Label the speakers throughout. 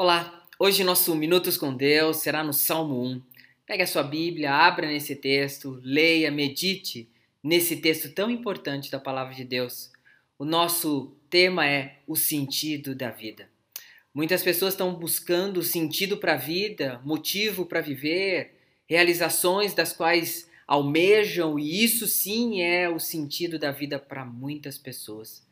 Speaker 1: Olá, hoje nosso Minutos com Deus será no Salmo 1. Pegue a sua Bíblia, abra nesse texto, leia, medite nesse texto tão importante da Palavra de Deus. O nosso tema é o sentido da vida. Muitas pessoas estão buscando sentido para a vida, motivo para viver, realizações das quais almejam, e isso sim é o sentido da vida para muitas pessoas.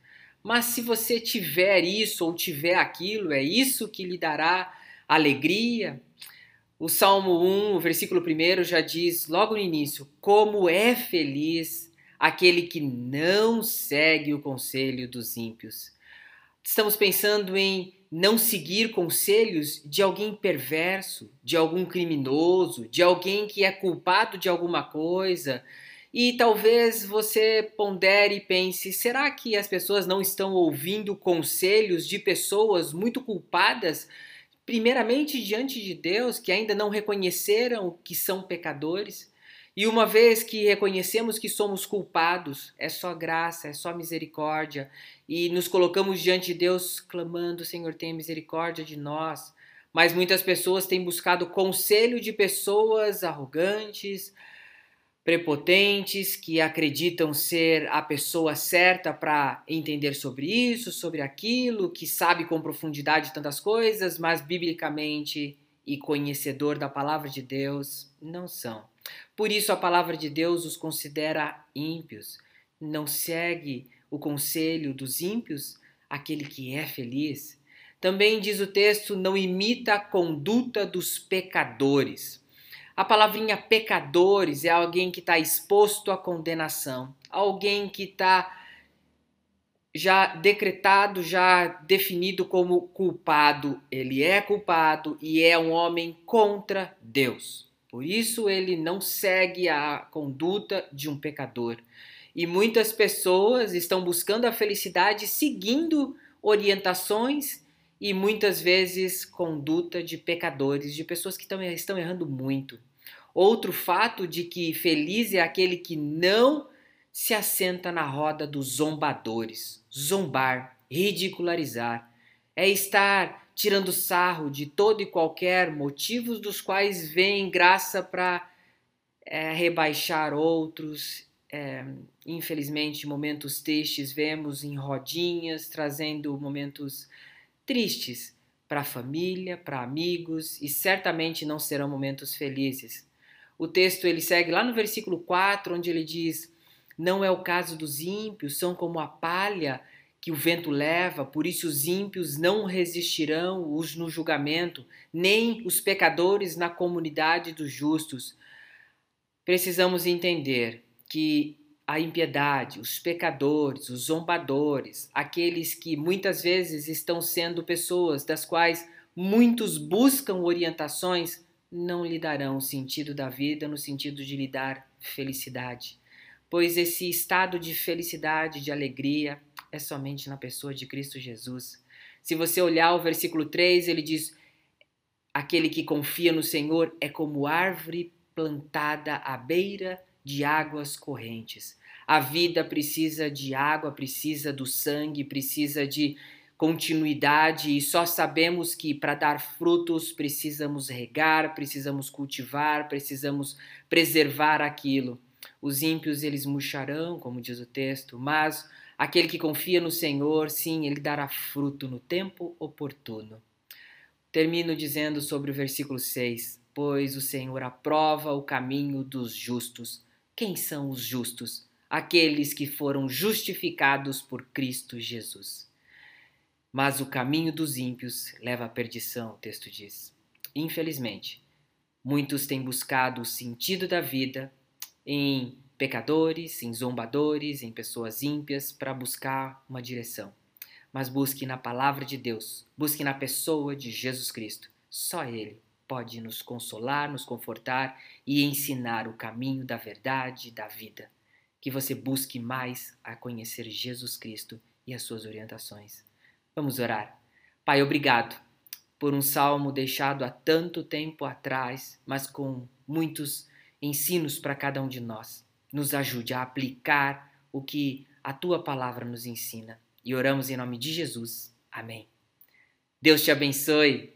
Speaker 1: Mas se você tiver isso ou tiver aquilo, é isso que lhe dará alegria. O Salmo 1, o versículo 1 já diz logo no início: Como é feliz aquele que não segue o conselho dos ímpios. Estamos pensando em não seguir conselhos de alguém perverso, de algum criminoso, de alguém que é culpado de alguma coisa, e talvez você pondere e pense: será que as pessoas não estão ouvindo conselhos de pessoas muito culpadas, primeiramente diante de Deus, que ainda não reconheceram que são pecadores? E uma vez que reconhecemos que somos culpados, é só graça, é só misericórdia, e nos colocamos diante de Deus clamando: Senhor, tenha misericórdia de nós. Mas muitas pessoas têm buscado conselho de pessoas arrogantes, prepotentes que acreditam ser a pessoa certa para entender sobre isso, sobre aquilo, que sabe com profundidade tantas coisas, mas biblicamente e conhecedor da palavra de Deus não são. Por isso a palavra de Deus os considera ímpios. Não segue o conselho dos ímpios aquele que é feliz. Também diz o texto: não imita a conduta dos pecadores. A palavrinha pecadores é alguém que está exposto à condenação, alguém que está já decretado, já definido como culpado. Ele é culpado e é um homem contra Deus. Por isso ele não segue a conduta de um pecador. E muitas pessoas estão buscando a felicidade seguindo orientações e muitas vezes conduta de pecadores, de pessoas que estão, estão errando muito. Outro fato de que feliz é aquele que não se assenta na roda dos zombadores. Zombar, ridicularizar, é estar tirando sarro de todo e qualquer motivos dos quais vem graça para é, rebaixar outros. É, infelizmente, momentos tristes vemos em rodinhas, trazendo momentos tristes para a família, para amigos e certamente não serão momentos felizes. O texto ele segue lá no versículo 4, onde ele diz: Não é o caso dos ímpios, são como a palha que o vento leva, por isso os ímpios não resistirão os no julgamento, nem os pecadores na comunidade dos justos. Precisamos entender que a impiedade, os pecadores, os zombadores, aqueles que muitas vezes estão sendo pessoas das quais muitos buscam orientações, não lhe darão o sentido da vida no sentido de lhe dar felicidade, pois esse estado de felicidade, de alegria, é somente na pessoa de Cristo Jesus. Se você olhar o versículo 3, ele diz: Aquele que confia no Senhor é como árvore plantada à beira de águas correntes. A vida precisa de água, precisa do sangue, precisa de continuidade e só sabemos que para dar frutos precisamos regar, precisamos cultivar, precisamos preservar aquilo. Os ímpios eles murcharão, como diz o texto, mas aquele que confia no Senhor, sim, ele dará fruto no tempo oportuno. Termino dizendo sobre o versículo 6: Pois o Senhor aprova o caminho dos justos. Quem são os justos? Aqueles que foram justificados por Cristo Jesus. Mas o caminho dos ímpios leva à perdição, o texto diz. Infelizmente, muitos têm buscado o sentido da vida em pecadores, em zombadores, em pessoas ímpias para buscar uma direção. Mas busque na palavra de Deus, busque na pessoa de Jesus Cristo. Só Ele pode nos consolar, nos confortar e ensinar o caminho da verdade da vida. Que você busque mais a conhecer Jesus Cristo e as suas orientações. Vamos orar. Pai, obrigado por um salmo deixado há tanto tempo atrás, mas com muitos ensinos para cada um de nós. Nos ajude a aplicar o que a tua palavra nos ensina. E oramos em nome de Jesus. Amém. Deus te abençoe.